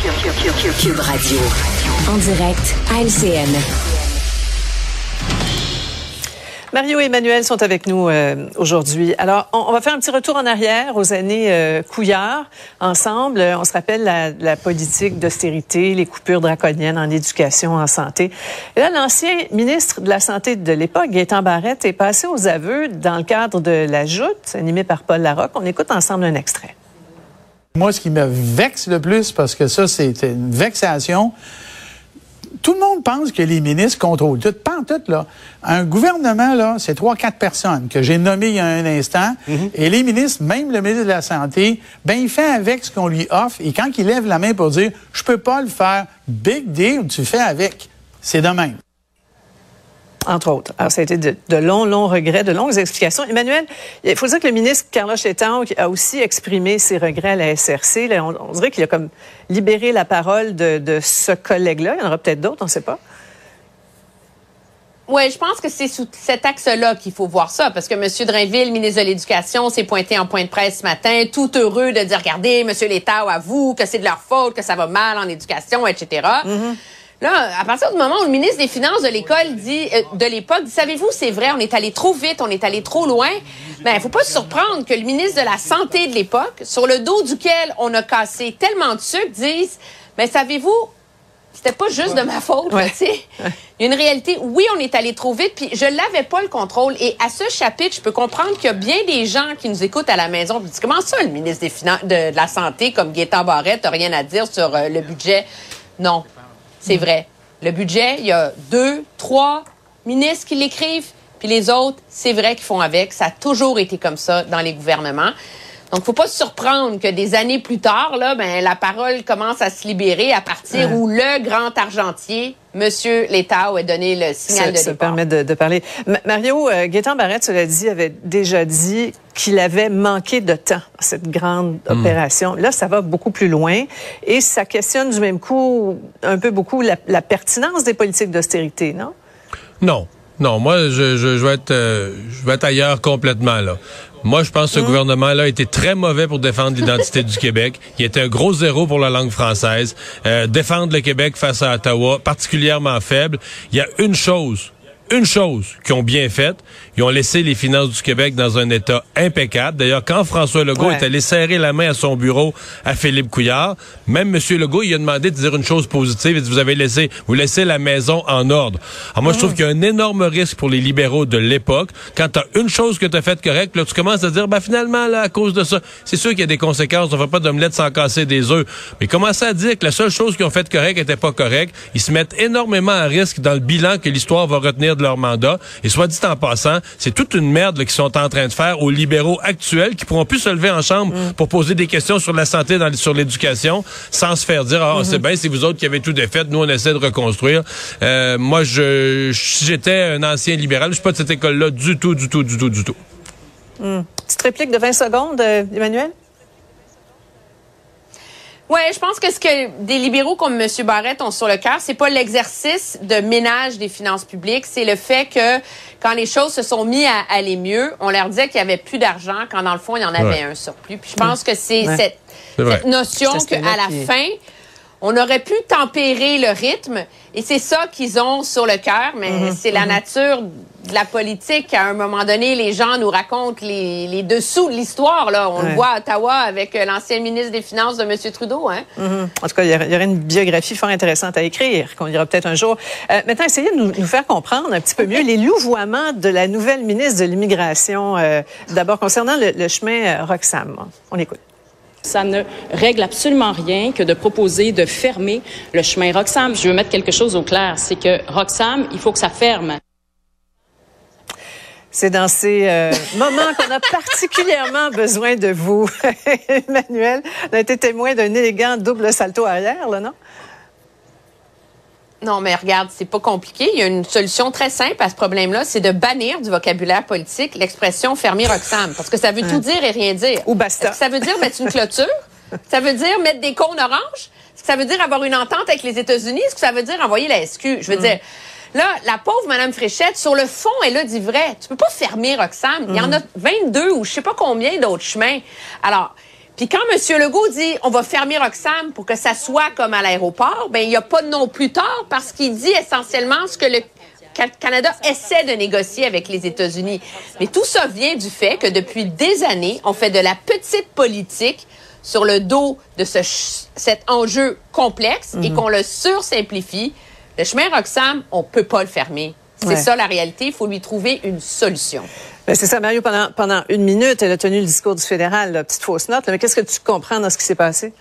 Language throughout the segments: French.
Cube Radio. En direct à LCN. Mario et Emmanuel sont avec nous euh, aujourd'hui. Alors, on, va faire un petit retour en arrière aux années euh, Couillard. Ensemble, on se rappelle la, politique d'austérité, les coupures draconiennes en éducation, en santé. Et là, l'ancien ministre de la Santé de l'époque, Gaétan Barrette, est passé aux aveux dans le cadre de la Joute, animée par Paul Larocque. On écoute ensemble un extrait. Moi, ce qui me vexe le plus, parce que ça, c'est une vexation, tout le monde pense que les ministres contrôlent tout. Pas en tout, là. Un gouvernement, là, c'est trois, quatre personnes que j'ai nommées il y a un instant. Et les ministres, même le ministre de la Santé, ben, il fait avec ce qu'on lui offre. Et quand il lève la main pour dire, je peux pas le faire, big deal, tu fais avec. C'est de même entre autres. Alors, ça a été de, longs, longs regrets, de longues explications. Emmanuel, il faut dire que le ministre Carlos Chétan a aussi exprimé ses regrets à la SRC. on, dirait qu'il a comme libéré la parole de, ce collègue-là. Il y en aura peut-être d'autres, on ne sait pas. Oui, je pense que c'est sous cet axe-là qu'il faut voir ça, parce que M. Drainville, ministre de l'Éducation, s'est pointé en point de presse ce matin, tout heureux de dire, regardez, M. l'État avoue que c'est de leur faute, que ça va mal en éducation, etc. Là, à partir du moment où le ministre des Finances de l'école dit, euh, de l'époque, dit, savez-vous, c'est vrai, on est allé trop vite, on est allé trop loin. Ben, il faut pas se surprendre que le ministre de la Santé de l'époque, sur le dos duquel on a cassé tellement de sucre, dise, ben, savez-vous, c'était pas juste de ma faute, tu sais. Il y a une réalité. Oui, on est allé trop vite, puis je l'avais pas le contrôle. Et à ce chapitre, je peux comprendre qu'il y a bien des gens qui nous écoutent à la maison. Puis comment ça, le ministre des Finances, de, la Santé, comme Gaétan Barrette, n'a rien à dire sur euh, le budget? Non. C'est vrai. Le budget, il y a deux, trois ministres qui l'écrivent, puis les autres, c'est vrai qu'ils font avec. Ça a toujours été comme ça dans les gouvernements. Donc, faut pas se surprendre que des années plus tard, là, ben, la parole commence à se libérer à partir où le grand argentier, Monsieur l'État, a donné le signal de ça permet de, parler. Mario euh, Gaétan Barrette, cela dit, avait déjà dit qu'il avait manqué de temps à cette grande hmm. opération. Là, ça va beaucoup plus loin et ça questionne du même coup un peu beaucoup la, pertinence des politiques d'austérité, non? Non. Non, moi, je, je, je vais être, euh, je vais être ailleurs complètement là. Moi, je pense que ce gouvernement-là a été très mauvais pour défendre l'identité du Québec. Il était un gros zéro pour la langue française. Euh, défendre le Québec face à Ottawa, particulièrement faible. Il y a une chose une chose qu'ils ont bien faite, ils ont laissé les finances du Québec dans un état impeccable. D'ailleurs, quand François Legault est allé serrer la main à son bureau à Philippe Couillard, même M. Legault, il a demandé de dire une chose positive. Il dit, vous avez laissé, vous laissez la maison en ordre. Alors moi, je trouve qu'il y a un énorme risque pour les libéraux de l'époque. Quand tu as une chose que tu as faite correcte, là, tu commences à dire, ben, finalement, là, à cause de ça, c'est sûr qu'il y a des conséquences. On ne fait pas d'omelette sans casser des œufs. Mais commencer à dire que la seule chose qu'ils ont faite correcte n'était pas correcte, ils se mettent énormément à risque dans le bilan que l'histoire va retenir de leur mandat. Et soit dit en passant, c'est toute une merde qu'ils sont en train de faire aux libéraux actuels qui pourront plus se lever en chambre mm. pour poser des questions sur la santé, dans, sur l'éducation, sans se faire dire, ah, c'est mm-hmm. bien, c'est vous autres qui avez tout défait, nous on essaie de reconstruire. Euh, moi, je, si j'étais un ancien libéral, je suis pas de cette école-là du tout, du tout, du tout, du tout. Mm. Petite réplique de 20 secondes, euh, Emmanuel? Oui, je pense que ce que des libéraux comme M. Barrette ont sur le cœur, c'est pas l'exercice de ménage des finances publiques, c'est le fait que quand les choses se sont mis à aller mieux, on leur disait qu'il y avait plus d'argent quand dans le fond il y en avait un surplus. Puis je pense que c'est cette, cette, notion qu'à la fin on aurait pu tempérer le rythme et c'est ça qu'ils ont sur le cœur, mais mhm, c'est la mhm. nature de la politique. À un moment donné, les gens nous racontent les, dessous de l'histoire. Là, on le voit à Ottawa avec euh, l'ancien ministre des Finances de M. Trudeau. Hein? Mhm. En tout cas, il y, aurait une biographie fort intéressante à écrire, qu'on ira peut-être un jour. Euh, maintenant, essayez de nous, faire comprendre un petit peu mieux les louvoiements de la nouvelle ministre de l'Immigration. Euh, d'abord, concernant le, le chemin Roxham. On écoute. Ça ne règle absolument rien que de proposer de fermer le chemin Roxham. Je veux mettre quelque chose au clair, c'est que Roxham, il faut que ça ferme. C'est dans ces euh, moments qu'on a particulièrement besoin de vous, Emmanuel. On a été témoin d'un élégant double salto arrière, là, non? Non, mais regarde, c'est pas compliqué. Il y a une solution très simple à ce problème-là, c'est de bannir du vocabulaire politique l'expression fermer Roxham, parce que ça veut tout dire et rien dire. Ou basta. ça veut dire mettre une clôture? ça veut dire mettre des cônes oranges? ça veut dire avoir une entente avec les États-Unis? Est-ce que ça veut dire envoyer la SQ? Je veux mm. dire, là, la pauvre Madame Fréchette, sur le fond, elle a dit vrai. Tu peux pas fermer Roxham. Il y en a 22 mm. ou je sais pas combien d'autres chemins. Alors, Puis quand M. Legault dit on va fermer Roxham pour que ça soit comme à l'aéroport, ben il n'y a pas non plus tort parce qu'il dit essentiellement ce que le Canada essaie de négocier avec les États-Unis. Mais tout ça vient du fait que depuis des années, on fait de la petite politique sur le dos de ce, cet enjeu complexe et mhm. qu'on le sursimplifie. Le chemin Roxham, on peut pas le fermer. C'est ça la réalité. Il faut lui trouver une solution. Ben c'est ça, Mario. Pendant, pendant une minute, elle a tenu le discours du fédéral, la petite fausse note. mais qu'est-ce que tu comprends dans ce qui s'est passé?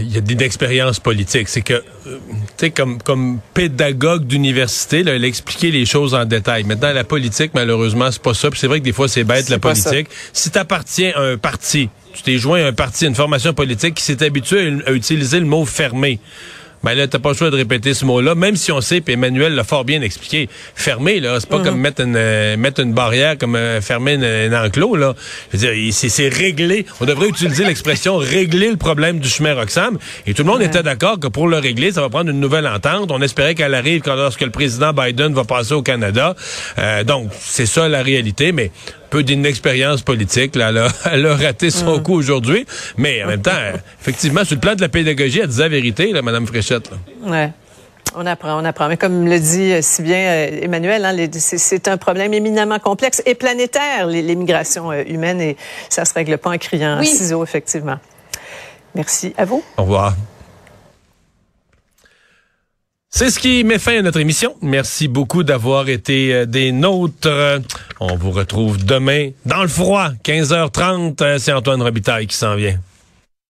il y a une expérience politique. C'est que, euh, tu sais, comme, comme pédagogue d'université, elle expliquait les choses en détail. Maintenant, la politique, malheureusement, c'est pas ça. c'est vrai que des fois, c'est bête, la politique. Si tu appartiens à un parti, tu t'es joint à un parti, une formation politique qui s'est habitué à utiliser le mot fermé ben là, t'as pas le choix de répéter ce mot-là, même si on sait, puis Emmanuel l'a fort bien expliqué, fermer, là, c'est pas mhm. comme mettre une, euh, mettre une barrière, comme euh, fermer un enclos, là. Je veux dire, c'est réglé. On devrait utiliser l'expression régler le problème du chemin Roxham. Et tout le monde était d'accord que pour le régler, ça va prendre une nouvelle entente. On espérait qu'elle arrive quand lorsque le président Biden va passer au Canada. Euh, donc, c'est ça la réalité, mais peu d'inexpérience politique. Là, elle, a, raté son mm. coup aujourd'hui. Mais en même temps, effectivement, sur le plan de la pédagogie, elle disait la vérité, là, Mme Fréchette. Ouais. On apprend, on apprend. Mais comme le dit si bien euh, Emmanuel, hein, c'est un problème éminemment complexe et planétaire, les, migrations euh, humaines, et ça se règle pas en criant oui. ciseaux, effectivement. Merci à vous. Au revoir. C'est ce qui met fin à notre émission. Merci beaucoup d'avoir été euh, des nôtres. On vous retrouve demain dans le froid, 15h30. C'est Antoine Robitaille qui s'en vient.